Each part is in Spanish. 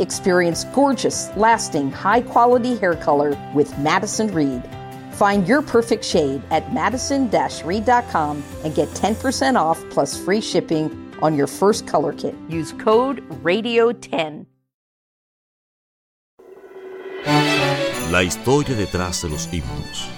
Experience gorgeous, lasting, high quality hair color with Madison Reed. Find your perfect shade at madison reed.com and get 10% off plus free shipping on your first color kit. Use code RADIO10. La historia detrás de los himnos.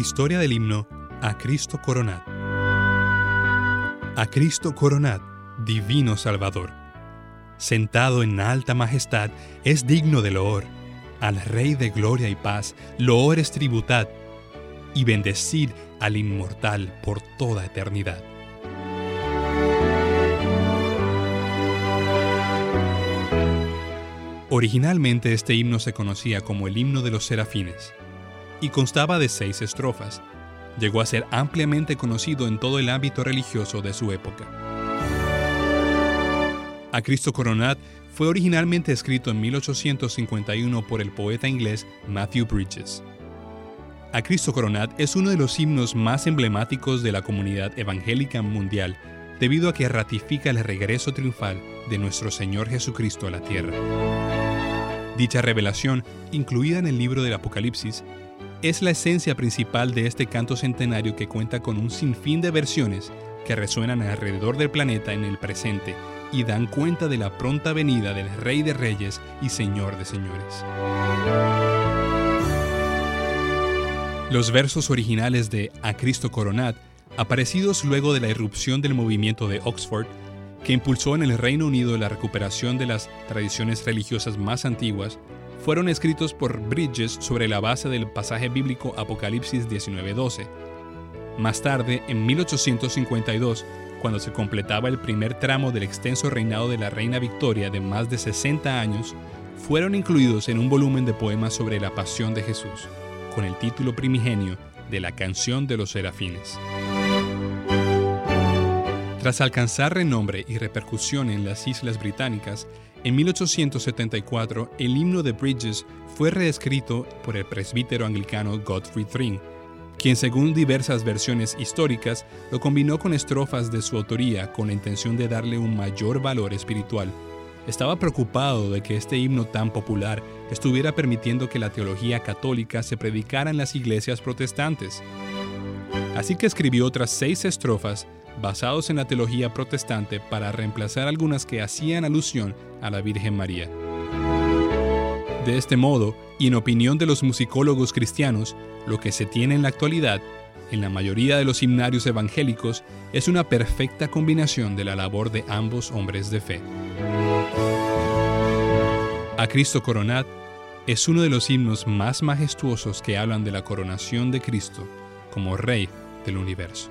Historia del himno A Cristo Coronad. A Cristo Coronad, Divino Salvador. Sentado en alta majestad, es digno de loor. Al Rey de gloria y paz, loores tributad, y bendecid al inmortal por toda eternidad. Originalmente este himno se conocía como el himno de los serafines y constaba de seis estrofas. Llegó a ser ampliamente conocido en todo el ámbito religioso de su época. A Cristo Coronat fue originalmente escrito en 1851 por el poeta inglés Matthew Bridges. A Cristo Coronat es uno de los himnos más emblemáticos de la comunidad evangélica mundial debido a que ratifica el regreso triunfal de nuestro Señor Jesucristo a la tierra. Dicha revelación, incluida en el libro del Apocalipsis, es la esencia principal de este canto centenario que cuenta con un sinfín de versiones que resuenan alrededor del planeta en el presente y dan cuenta de la pronta venida del Rey de Reyes y Señor de Señores. Los versos originales de A Cristo Coronad, aparecidos luego de la irrupción del movimiento de Oxford, que impulsó en el Reino Unido la recuperación de las tradiciones religiosas más antiguas, fueron escritos por Bridges sobre la base del pasaje bíblico Apocalipsis 19:12. Más tarde, en 1852, cuando se completaba el primer tramo del extenso reinado de la reina Victoria de más de 60 años, fueron incluidos en un volumen de poemas sobre la pasión de Jesús, con el título primigenio de la canción de los serafines. Tras alcanzar renombre y repercusión en las Islas Británicas, en 1874 el himno de Bridges fue reescrito por el presbítero anglicano Godfrey Thring, quien según diversas versiones históricas lo combinó con estrofas de su autoría con la intención de darle un mayor valor espiritual. Estaba preocupado de que este himno tan popular estuviera permitiendo que la teología católica se predicara en las iglesias protestantes. Así que escribió otras seis estrofas basados en la teología protestante para reemplazar algunas que hacían alusión a la Virgen María. De este modo, y en opinión de los musicólogos cristianos, lo que se tiene en la actualidad, en la mayoría de los himnarios evangélicos, es una perfecta combinación de la labor de ambos hombres de fe. A Cristo Coronat es uno de los himnos más majestuosos que hablan de la coronación de Cristo como Rey del universo.